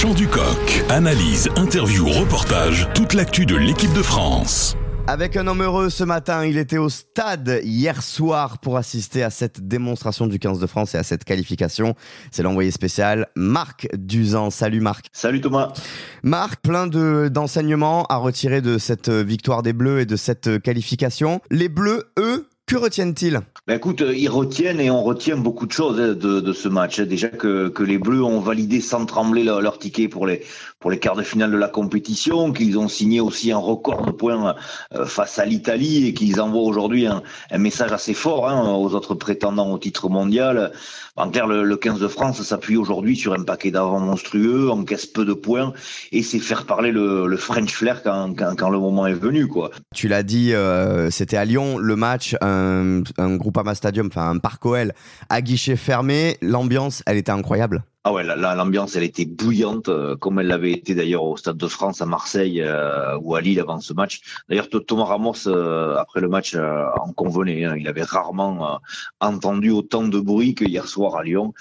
chant du coq. Analyse, interview, reportage, toute l'actu de l'équipe de France. Avec un homme heureux ce matin, il était au stade hier soir pour assister à cette démonstration du 15 de France et à cette qualification. C'est l'envoyé spécial Marc Duzan. Salut Marc. Salut Thomas. Marc, plein de, d'enseignements à retirer de cette victoire des Bleus et de cette qualification. Les Bleus, eux, que retiennent-ils? Ben écoute, euh, ils retiennent et on retient beaucoup de choses hein, de, ce match. Hein. Déjà que, que les Bleus ont validé sans trembler leur, ticket pour les pour les quarts de finale de la compétition, qu'ils ont signé aussi un record de points euh, face à l'Italie et qu'ils envoient aujourd'hui un, message assez fort hein, aux autres prétendants au titre mondial. En clair, le, le 15 de France s'appuie aujourd'hui sur un paquet d'avant monstrueux, encaisse peu de points et c'est faire parler le, French flair quand, quand, le moment est venu. Tu l'as dit, euh, c'était à Lyon le match. Un un, un Stadium, enfin un parc OL à guichet fermé. L'ambiance, elle était incroyable. Ah ouais, l'ambiance, elle était bouillante, euh, comme elle l'avait été d'ailleurs au Stade de France, à Marseille euh, ou à Lille avant ce match. D'ailleurs, Thomas Ramos, euh, après le match, en convenait. Hein, il avait rarement entendu autant de bruit que hier soir à Lyon.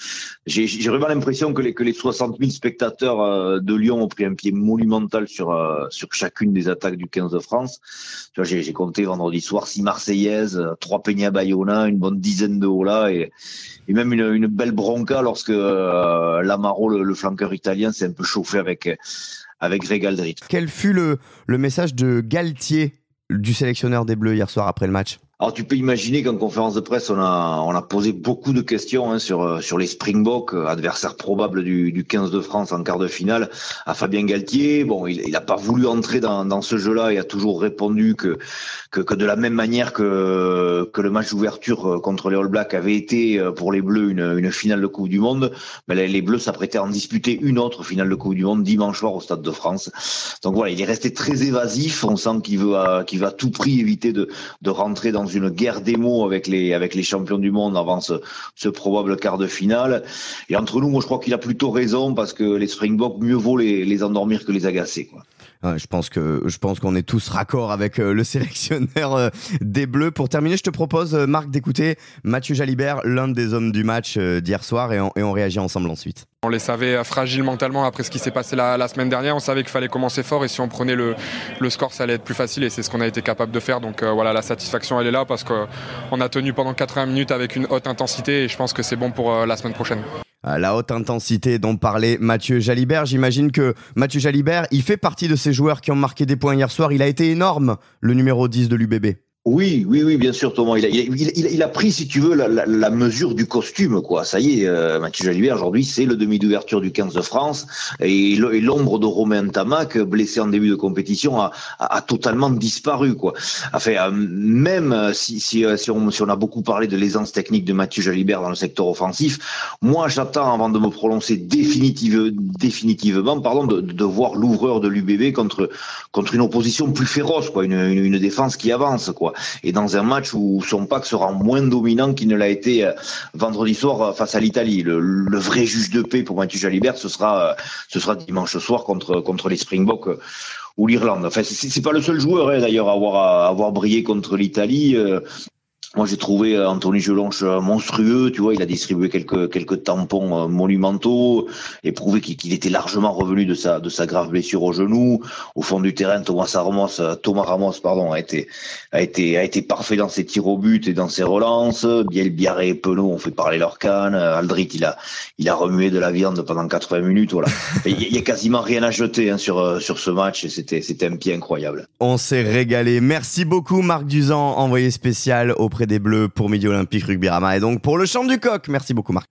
J'ai vraiment l'impression que les, que les 60 000 spectateurs de Lyon ont pris un pied monumental sur, sur chacune des attaques du 15 de France. J'ai compté vendredi soir six Marseillaises, trois Peña Bayona, une bonne dizaine de Ola et, et même une belle bronca lorsque euh, Lamaro, le, flanqueur italien, s'est un peu chauffé avec, avec Regaldrit. Quel fut le, le message de Galtier, du sélectionneur des Bleus, hier soir après le match? Alors tu peux imaginer qu'en conférence de presse, on a, on a posé beaucoup de questions hein, sur, sur les Springboks, adversaires probables du, du 15 de France en quart de finale, à Fabien Galtier. Bon, il n'a pas voulu entrer dans, ce jeu-là et a toujours répondu que, que, de la même manière que, que le match d'ouverture contre les All Blacks avait été pour les Bleus une, une finale de Coupe du Monde, mais ben, les Bleus s'apprêtaient à en disputer une autre finale de Coupe du Monde dimanche soir au Stade de France. Donc voilà, il est resté très évasif. On sent qu'il veut, qu'il va à tout prix éviter de, de rentrer dans une guerre des mots avec les avec les champions du monde avant ce, ce probable quart de finale. Et entre nous, moi, je crois qu'il a plutôt raison parce que les Springboks, mieux vaut les, les endormir que les agacer. Quoi. Je pense que je pense qu'on est tous raccord avec le sélectionneur des Bleus. Pour terminer, je te propose, Marc, d'écouter Mathieu Jalibert, l'un des hommes du match d'hier soir, et on, et on réagit ensemble ensuite. On les savait fragiles mentalement après ce qui s'est passé la, semaine dernière. On savait qu'il fallait commencer fort et si on prenait le, le, score, ça allait être plus facile et c'est ce qu'on a été capable de faire. Donc euh, voilà, la satisfaction, elle est là parce qu'on a tenu pendant 80 minutes avec une haute intensité et je pense que c'est bon pour euh, la semaine prochaine. La haute intensité dont parlait Mathieu Jalibert. J'imagine que Mathieu Jalibert, il fait partie de ces joueurs qui ont marqué des points hier soir. Il a été énorme, le numéro 10 de l'UBB. Oui, oui, oui, bien sûr, Thomas. Il a, pris, si tu veux, la, mesure du costume, quoi. Ça y est, euh, Mathieu Jalibert, aujourd'hui, c'est le demi d'ouverture du 15 de France. Et, l'ombre de Romain Tamac, blessé en début de compétition, a, a, totalement disparu, quoi. Enfin, euh, même si, si, si, on, a beaucoup parlé de l'aisance technique de Mathieu Jalibert dans le secteur offensif, moi, j'attends, avant de me prononcer définitive, définitivement, pardon, de, voir l'ouvreur de l'UBB contre, une opposition plus féroce, quoi. Une défense qui avance, quoi et dans un match où son pack sera moins dominant qu'il ne l'a été vendredi soir face à l'Italie. Le, vrai juge de paix pour Mathieu Jalibert, ce sera, ce sera dimanche soir contre, contre les Springboks ou l'Irlande. Enfin, c'est pas le seul joueur hein, d'ailleurs à avoir, à avoir brillé contre l'Italie. Moi, j'ai trouvé Anthony Gelonche monstrueux. Tu vois, il a distribué quelques quelques tampons monumentaux et prouvé qu'il était largement revenu de sa de sa grave blessure au genou. Au fond du terrain, Thomas Ramos, Thomas Ramos, pardon, a été a été a été parfait dans ses tirs au but et dans ses relances. Biel Biarré et Penaud ont fait parler leur canne. Aldrit, il a il a remué de la viande pendant 80 minutes. Voilà. Il y, y, a quasiment rien à jeter hein, sur sur ce match. C'était c'était un pied incroyable. On s'est régalé. Merci beaucoup, Marc Duzan, envoyé spécial auprès des Bleus pour Midi Olympique Rugby Rama et donc pour le champ du coq. Merci beaucoup Marc.